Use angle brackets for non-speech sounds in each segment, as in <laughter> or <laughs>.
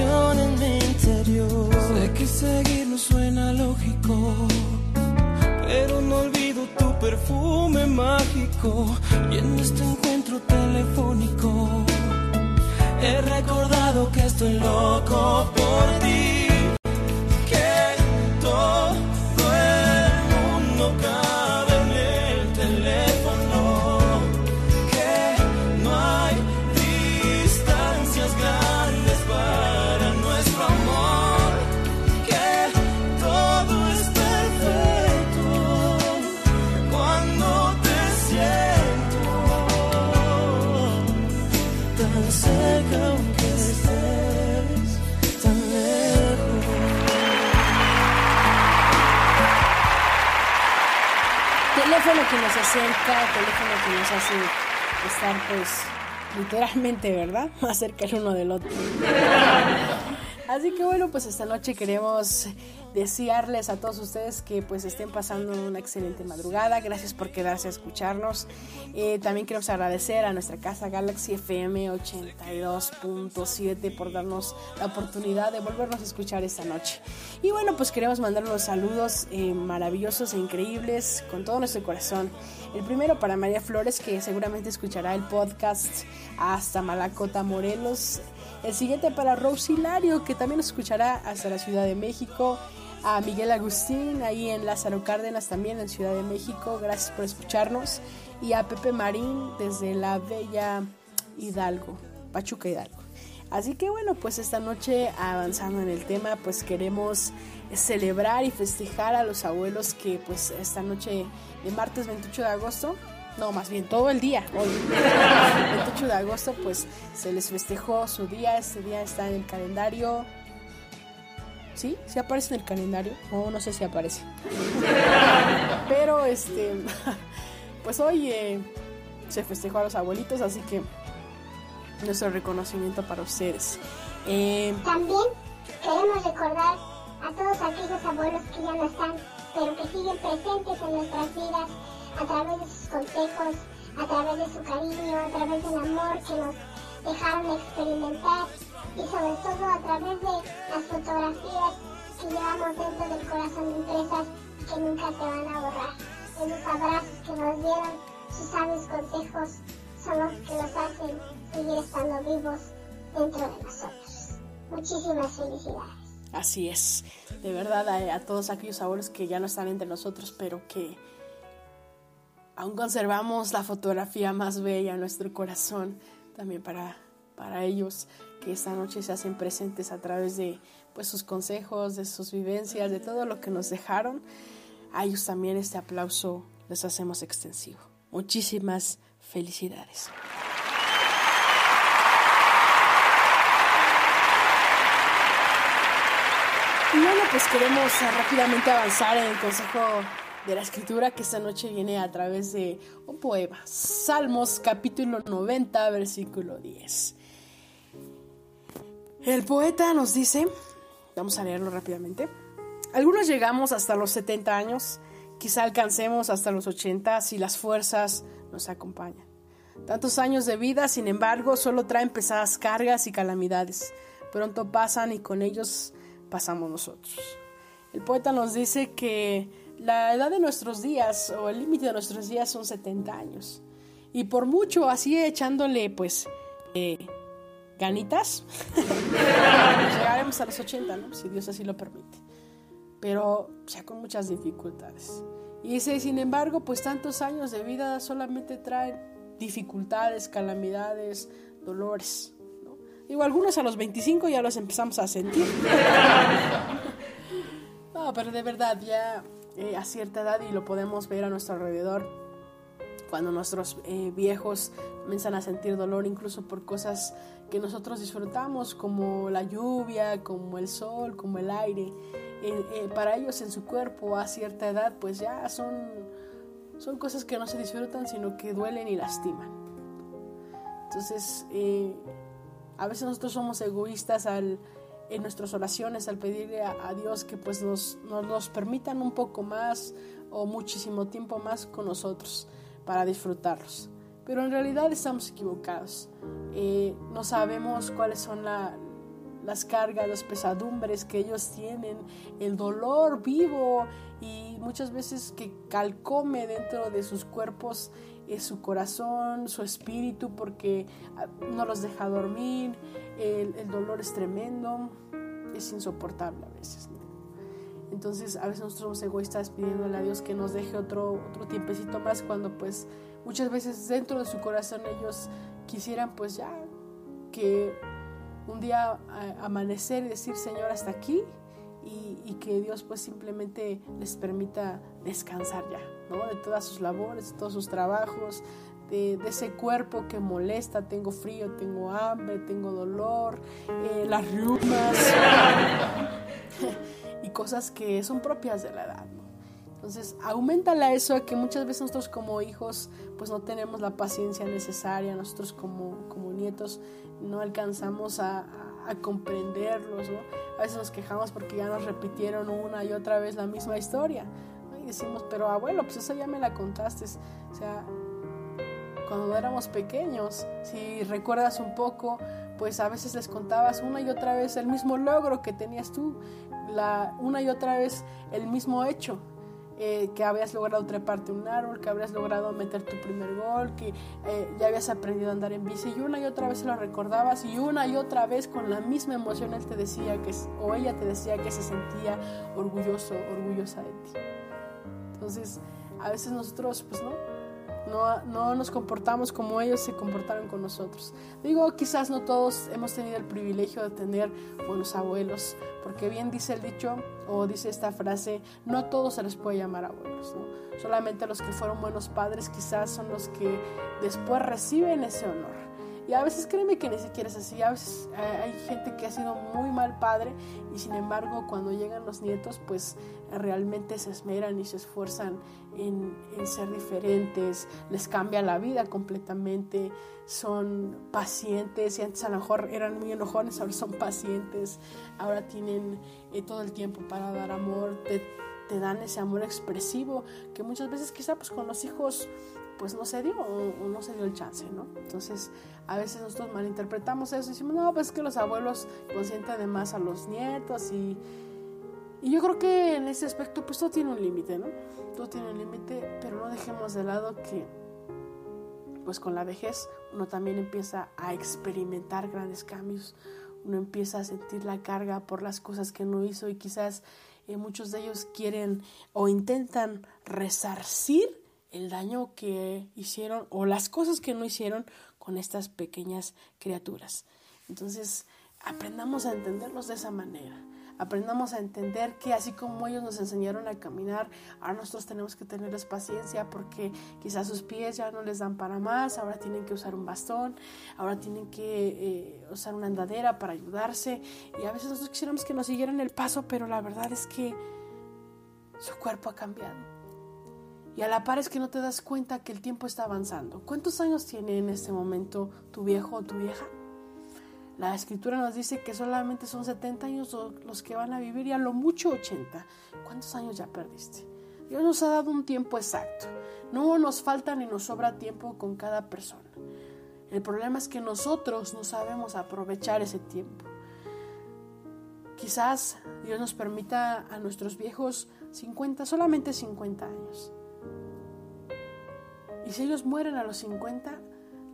en mi interior. Sé que seguir no suena lógico, pero no olvido tu perfume mágico y en este encuentro telefónico he recordado que estoy loco por ti. Teléfono que nos acerca, teléfono que nos hace estar pues literalmente, ¿verdad? <laughs> Más cerca el uno del otro. <laughs> Así que bueno, pues esta noche queremos desearles a todos ustedes que pues estén pasando una excelente madrugada. Gracias por quedarse a escucharnos. Eh, también queremos agradecer a nuestra casa Galaxy FM 82.7 por darnos la oportunidad de volvernos a escuchar esta noche. Y bueno, pues queremos mandar unos saludos eh, maravillosos e increíbles con todo nuestro corazón. El primero para María Flores, que seguramente escuchará el podcast hasta Malacota, Morelos. El siguiente para Rosy Hilario, que también escuchará hasta la Ciudad de México a Miguel Agustín, ahí en Lázaro Cárdenas también, en Ciudad de México. Gracias por escucharnos. Y a Pepe Marín desde la bella Hidalgo, Pachuca Hidalgo. Así que bueno, pues esta noche avanzando en el tema, pues queremos celebrar y festejar a los abuelos que pues esta noche de martes 28 de agosto, no, más bien todo el día, hoy, 28 de agosto, pues se les festejó su día, este día está en el calendario ¿Sí? ¿Sí aparece en el calendario? O no sé si aparece. <laughs> Pero este, <laughs> pues hoy eh, se festejó a los abuelitos, así que nuestro reconocimiento para ustedes. Eh, También queremos recordar a todos aquellos abuelos que ya no están, pero que siguen presentes en nuestras vidas a través de sus consejos, a través de su cariño, a través del amor que nos dejaron experimentar y sobre todo a través de las fotografías que llevamos dentro del corazón impresas que nunca te van a borrar. Esos abrazos que nos dieron, sus sabios consejos, son los que nos hacen seguir estando vivos dentro de nosotros. Muchísimas felicidades. Así es, de verdad a, a todos aquellos abuelos que ya no están entre nosotros, pero que aún conservamos la fotografía más bella en nuestro corazón, también para, para ellos que esta noche se hacen presentes a través de pues, sus consejos, de sus vivencias, de todo lo que nos dejaron. A ellos también este aplauso les hacemos extensivo. Muchísimas felicidades. Y bueno, pues queremos rápidamente avanzar en el consejo de la escritura que esta noche viene a través de un poema, Salmos capítulo 90, versículo 10. El poeta nos dice, vamos a leerlo rápidamente, algunos llegamos hasta los 70 años, quizá alcancemos hasta los 80 si las fuerzas nos acompañan. Tantos años de vida, sin embargo, solo traen pesadas cargas y calamidades. Pronto pasan y con ellos pasamos nosotros. El poeta nos dice que la edad de nuestros días o el límite de nuestros días son 70 años. Y por mucho así echándole pues eh, ganitas, <laughs> llegaremos a los 80, ¿no? si Dios así lo permite. Pero ya con muchas dificultades. Y dice, sin embargo, pues tantos años de vida solamente traen dificultades, calamidades, dolores. ¿no? Digo, algunos a los 25 ya los empezamos a sentir. <laughs> no, pero de verdad, ya eh, a cierta edad y lo podemos ver a nuestro alrededor, cuando nuestros eh, viejos comienzan a sentir dolor incluso por cosas que nosotros disfrutamos, como la lluvia, como el sol, como el aire. Eh, eh, para ellos en su cuerpo a cierta edad, pues ya son, son cosas que no se disfrutan, sino que duelen y lastiman. Entonces, eh, a veces nosotros somos egoístas al en nuestras oraciones, al pedirle a, Dios que pues nos, nos, permitan un poco más o muchísimo tiempo más con nosotros para disfrutarlos. Pero en realidad estamos equivocados. Eh, no sabemos cuáles son las cargas, las pesadumbres que ellos tienen, el dolor vivo y muchas veces que calcome dentro de sus cuerpos es su corazón, su espíritu, porque ah, no los deja dormir, el, dolor es tremendo, es insoportable a veces. Entonces a veces nosotros somos egoístas pidiéndole a Dios que nos deje otro, otro tiempecito más cuando pues muchas veces dentro de su corazón ellos quisieran pues ya que un día amanecer y decir Señor hasta aquí y, que Dios pues simplemente les permita descansar ya. De todas sus labores, de todos sus trabajos, de, ese cuerpo que molesta, tengo frío, tengo hambre, tengo dolor, eh, las riumas <laughs> y cosas que son propias de la edad. Entonces, aumentala eso a que muchas veces nosotros como hijos pues no tenemos la paciencia necesaria, nosotros como, como nietos no alcanzamos a, a, comprenderlos, A veces nos quejamos porque ya nos repitieron una y otra vez la misma historia decimos, pero abuelo, pues eso ya me la contaste. O sea, cuando éramos pequeños, si recuerdas un poco, pues a veces les contabas una y otra vez el mismo logro que tenías tú, una y otra vez el mismo hecho. Eh, que habías logrado treparte un árbol, que habías logrado meter tu primer gol, que eh, ya habías aprendido a andar en bici y una y otra vez se lo recordabas y una y otra vez con la misma emoción él te decía que, o ella te decía que se sentía orgulloso, orgullosa de ti. Entonces, a veces nosotros, pues no, no, no, nos comportamos como ellos se comportaron con nosotros. Digo, quizás no todos hemos tenido el privilegio de tener buenos abuelos, porque bien dice el dicho, o dice esta frase, no todos se les puede llamar abuelos, ¿no? solamente los que fueron buenos padres quizás son los que después reciben ese honor. Y a veces créeme que ni siquiera es así. A veces eh, hay gente que ha sido muy mal padre y sin embargo cuando llegan los nietos pues realmente se esmeran y se esfuerzan en, ser diferentes, les cambia la vida completamente, son pacientes y antes a lo mejor eran muy enojones, ahora son pacientes, ahora tienen eh, todo el tiempo para dar amor, te, te dan ese amor expresivo que muchas veces quizá pues con los hijos pues no se dio o, no se dio el chance, ¿no? Entonces, a veces nosotros malinterpretamos eso y decimos, no, pues es que los abuelos consienten de más a los nietos y, y yo creo que en ese aspecto, pues todo tiene un límite, ¿no? Todo tiene un límite, pero no dejemos de lado que, pues con la vejez, uno también empieza a experimentar grandes cambios, uno empieza a sentir la carga por las cosas que no hizo y quizás eh, muchos de ellos quieren o intentan resarcir el daño que hicieron o las cosas que no hicieron con estas pequeñas criaturas. Entonces, aprendamos a entenderlos de esa manera. Aprendamos a entender que así como ellos nos enseñaron a caminar, ahora nosotros tenemos que tenerles paciencia porque quizás sus pies ya no les dan para más, ahora tienen que usar un bastón, ahora tienen que eh, usar una andadera para ayudarse y a veces nosotros quisiéramos que nos siguieran el paso, pero la verdad es que su cuerpo ha cambiado y a la par es que no te das cuenta que el tiempo está avanzando. ¿Cuántos años tiene en este momento tu viejo o tu vieja? La escritura nos dice que solamente son 70 años los que van a vivir y a lo mucho 80. ¿Cuántos años ya perdiste? Dios nos ha dado un tiempo exacto. No nos falta ni nos sobra tiempo con cada persona. El problema es que nosotros no sabemos aprovechar ese tiempo. Quizás Dios nos permita a nuestros viejos 50, solamente 50 años. Y si ellos mueren a los 50,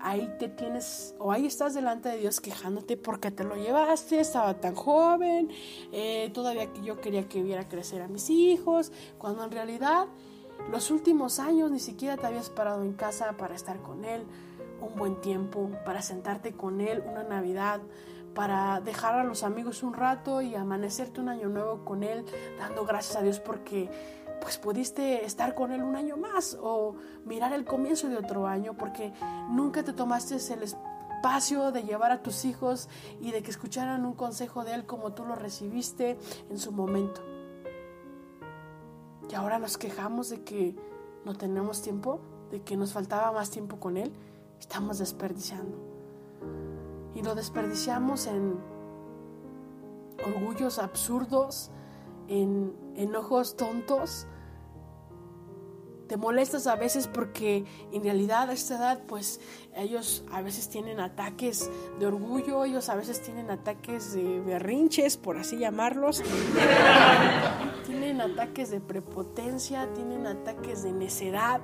ahí te tienes, o ahí estás delante de Dios quejándote porque te lo llevaste, estaba tan joven, eh, todavía yo quería que viera crecer a mis hijos, cuando en realidad los últimos años ni siquiera te habías parado en casa para estar con Él un buen tiempo, para sentarte con Él una Navidad, para dejar a los amigos un rato y amanecerte un año nuevo con Él, dando gracias a Dios porque pues pudiste estar con él un año más o mirar el comienzo de otro año porque nunca te tomaste el espacio de llevar a tus hijos y de que escucharan un consejo de él como tú lo recibiste en su momento. Y ahora nos quejamos de que no tenemos tiempo, de que nos faltaba más tiempo con él, estamos desperdiciando. Y lo desperdiciamos en orgullos absurdos, en enojos tontos. Te molestas a veces porque en realidad a esta edad pues ellos a veces tienen ataques de orgullo, ellos a veces tienen ataques de berrinches, por así llamarlos. <laughs> tienen ataques de prepotencia, tienen ataques de necedad.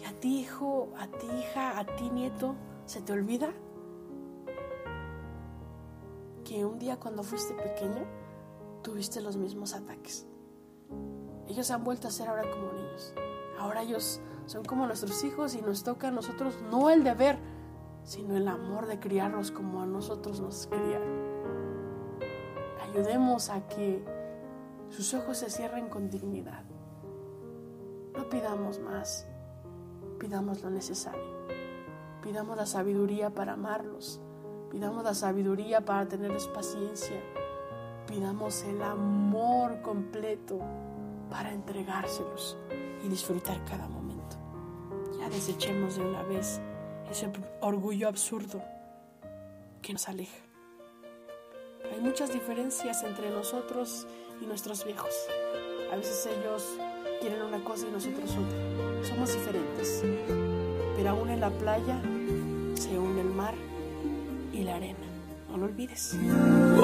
Y a ti hijo, a ti hija, a ti nieto, ¿se te olvida? que un día cuando fuiste pequeño tuviste los mismos ataques. Ellos han vuelto a ser ahora como niños. Ahora ellos son como nuestros hijos y nos toca a nosotros no el deber, sino el amor de criarlos como a nosotros nos criaron. Ayudemos a que sus ojos se cierren con dignidad. No pidamos más, pidamos lo necesario. Pidamos la sabiduría para amarlos Pidamos la sabiduría para tenerles paciencia. Pidamos el amor completo para entregárselos y disfrutar cada momento. Ya desechemos de una vez ese orgullo absurdo que nos aleja. Hay muchas diferencias entre nosotros y nuestros viejos. A veces ellos quieren una cosa y nosotros otra. Somos diferentes. Pero aún en la playa se une el mar y la arena. No lo olvides.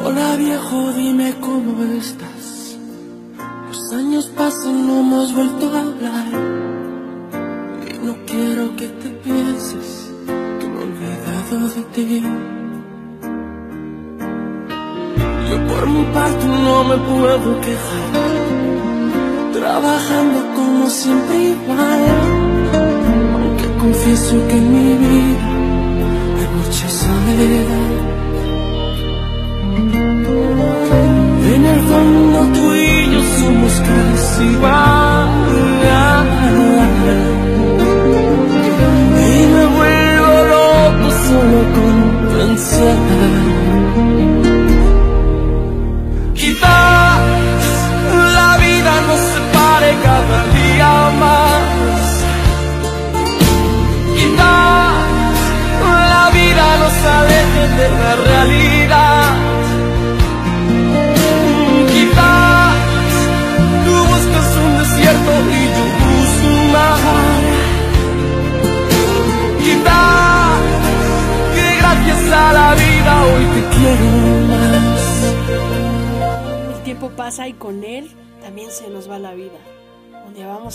Hola viejo, dime cómo estás. Años pasan, no hemos vuelto a hablar. Y no quiero que te pienses que me he olvidado de ti. Yo por mi parte no me puedo quejar. Trabajando como siempre igual. Aunque confieso que en mi vida mucha soledad. Somos casi igual.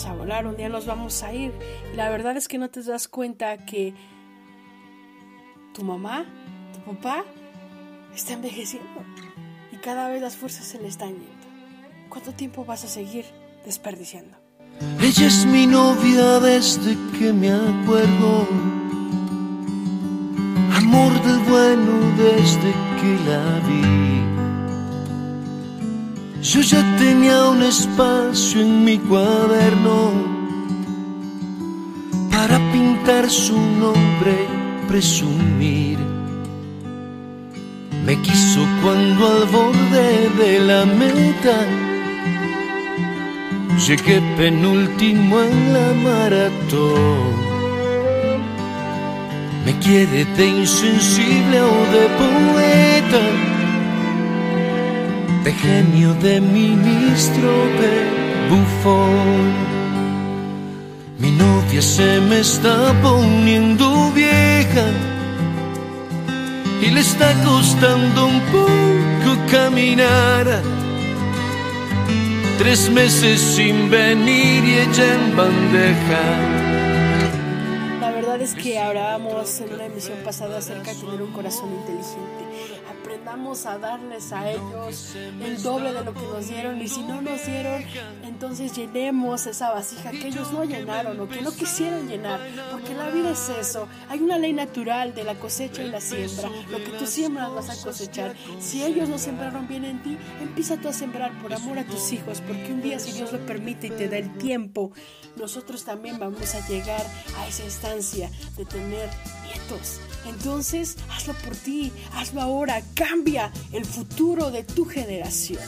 A volar, un día nos vamos a ir. Y la verdad es que no te das cuenta que tu mamá, tu papá, está envejeciendo y cada vez las fuerzas se le están yendo. ¿Cuánto tiempo vas a seguir desperdiciando? Ella es mi novia desde que me acuerdo. Amor del bueno desde que la vi. Yo ya tenía un espacio en mi cuaderno para pintar su nombre presumir. Me quiso cuando al borde de la meta llegué penúltimo en la maratón. Me quiere de insensible o de poeta, de genio, de ministro, de bufón. Mi novia se me está poniendo vieja y le está costando un poco caminar. Tres meses sin venir y ella en bandeja. La verdad es que hablábamos en una emisión pasada acerca de tener un corazón inteligente. Aprendamos a darles a ellos el doble de lo que nos dieron y si no nos dieron, entonces llenemos esa vasija que ellos no llenaron o que no quisieron llenar, porque la vida es eso. Hay una ley natural de la cosecha y la siembra. Lo que tú siembras vas a cosechar. Si ellos no sembraron bien en ti, empieza tú a sembrar por amor a tus hijos, porque un día si Dios lo permite y te da el tiempo, nosotros también vamos a llegar a esa instancia de tener nietos. Entonces, hazlo por ti, hazlo ahora, cambia el futuro de tu generación.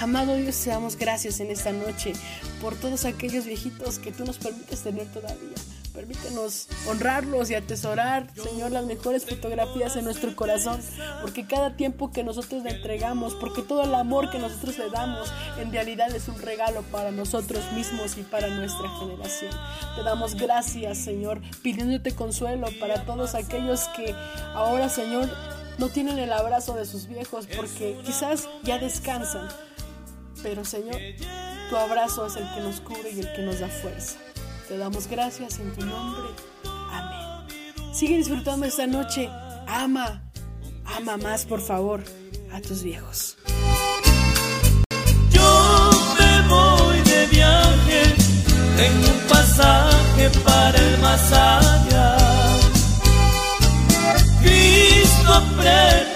Amado Dios, te damos gracias en esta noche por todos aquellos viejitos que tú nos permites tener todavía, Permítenos honrarlos y atesorar, Señor, las mejores fotografías en nuestro corazón, porque cada tiempo que nosotros le entregamos, porque todo el amor que nosotros le damos, en realidad es un regalo para nosotros mismos y para nuestra generación. Te damos gracias, Señor, pidiéndote consuelo para todos aquellos que ahora, Señor, no tienen el abrazo de sus viejos porque quizás ya descansan. Pero Señor, tu abrazo es el que nos cubre y el que nos da fuerza. Te damos gracias en tu nombre. Amén. Sigue disfrutando esta noche. Ama, ama más, por favor, a tus viejos. Yo me voy de viaje, tengo un pasaje para el más allá. Cristo ha